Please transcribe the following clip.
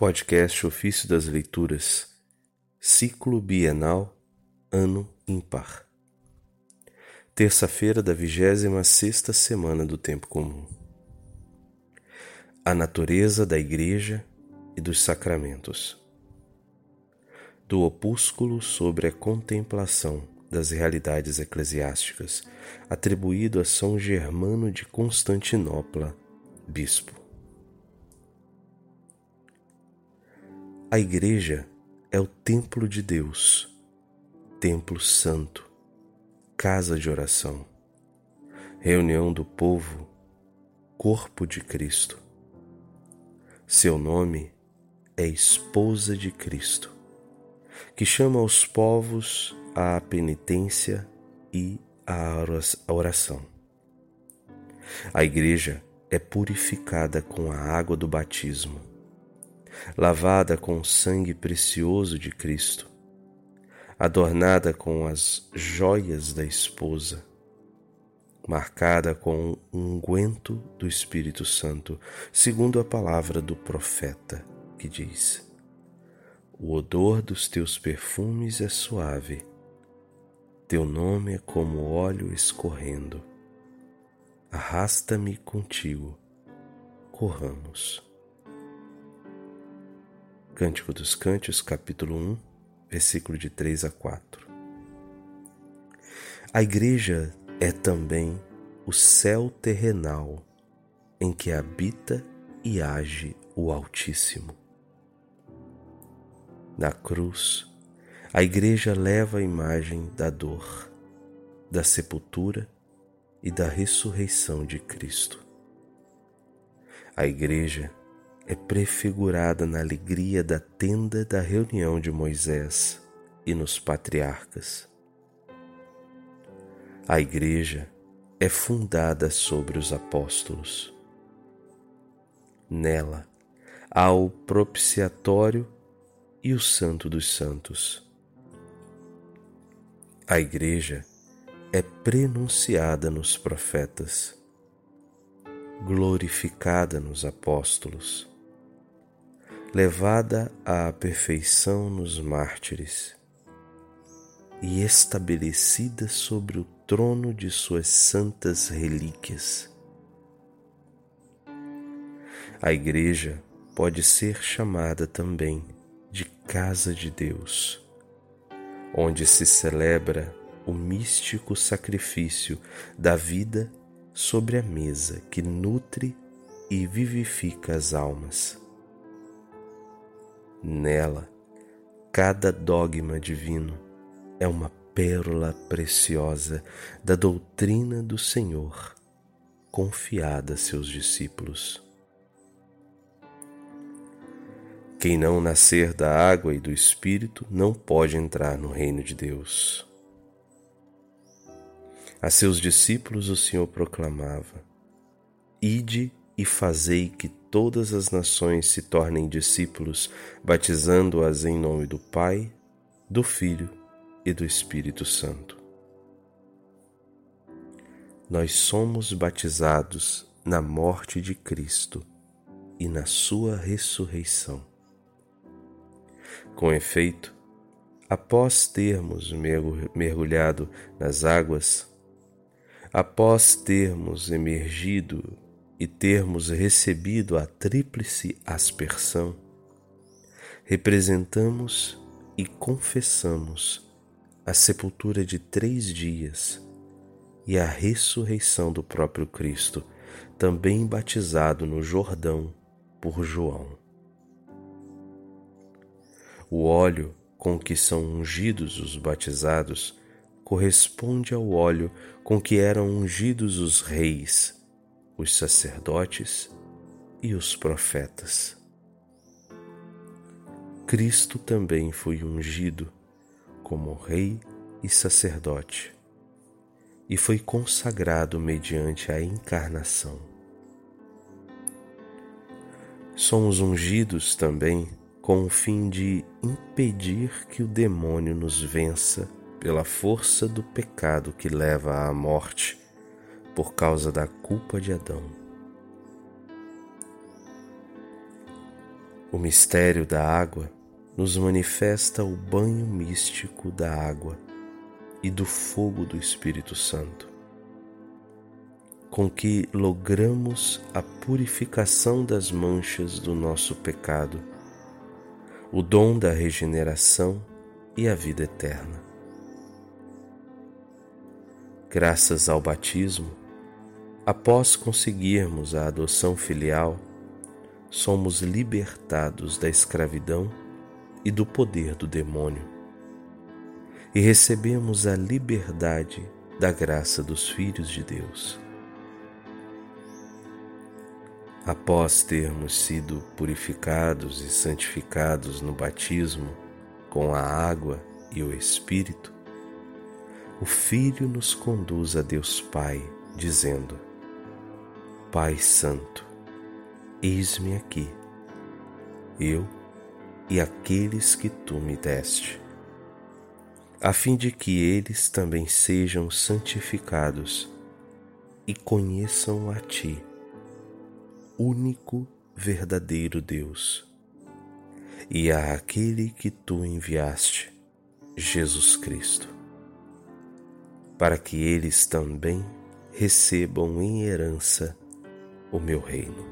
Podcast Ofício das Leituras, Ciclo Bienal, Ano Ímpar. Terça-feira da vigésima sexta semana do Tempo Comum. A natureza da Igreja e dos Sacramentos. Do opúsculo sobre a contemplação das realidades eclesiásticas, atribuído a São Germano de Constantinopla, bispo. A Igreja é o templo de Deus, templo santo, casa de oração, reunião do povo, corpo de Cristo. Seu nome é Esposa de Cristo, que chama os povos à penitência e à oração. A Igreja é purificada com a água do batismo lavada com o sangue precioso de Cristo, adornada com as joias da esposa, marcada com o unguento do Espírito Santo, segundo a palavra do profeta, que diz: O odor dos teus perfumes é suave, teu nome é como óleo escorrendo. Arrasta-me contigo, corramos. Cântico dos Cânticos, capítulo 1, versículo de 3 a 4. A igreja é também o céu terrenal em que habita e age o Altíssimo. Na cruz, a igreja leva a imagem da dor, da sepultura e da ressurreição de Cristo. A igreja é prefigurada na alegria da tenda da reunião de Moisés e nos patriarcas. A Igreja é fundada sobre os apóstolos. Nela há o propiciatório e o Santo dos Santos. A Igreja é prenunciada nos profetas, glorificada nos apóstolos levada à perfeição nos mártires e estabelecida sobre o trono de suas santas relíquias. A Igreja pode ser chamada também de Casa de Deus, onde se celebra o místico sacrifício da vida sobre a mesa que nutre e vivifica as almas. Nela, cada dogma divino é uma pérola preciosa da doutrina do Senhor, confiada a seus discípulos. Quem não nascer da água e do Espírito não pode entrar no reino de Deus. A seus discípulos o Senhor proclamava: Ide e fazei que todas as nações se tornem discípulos, batizando-as em nome do Pai, do Filho e do Espírito Santo. Nós somos batizados na morte de Cristo e na Sua ressurreição. Com efeito, após termos mergulhado nas águas, após termos emergido e termos recebido a tríplice aspersão, representamos e confessamos a sepultura de três dias e a ressurreição do próprio Cristo, também batizado no Jordão por João. O óleo com que são ungidos os batizados corresponde ao óleo com que eram ungidos os reis os sacerdotes e os profetas. Cristo também foi ungido como Rei e sacerdote e foi consagrado mediante a encarnação. Somos ungidos também com o fim de impedir que o demônio nos vença pela força do pecado que leva à morte por causa da culpa de Adão. O mistério da água nos manifesta o banho místico da água e do fogo do Espírito Santo, com que logramos a purificação das manchas do nosso pecado, o dom da regeneração e a vida eterna. Graças ao batismo, após conseguirmos a adoção filial, somos libertados da escravidão e do poder do demônio, e recebemos a liberdade da graça dos filhos de Deus. Após termos sido purificados e santificados no batismo com a água e o Espírito, o Filho nos conduz a Deus Pai, dizendo: Pai Santo, eis-me aqui, eu e aqueles que tu me deste, a fim de que eles também sejam santificados e conheçam a Ti, único verdadeiro Deus, e a aquele que tu enviaste, Jesus Cristo, para que eles também recebam em herança o meu reino.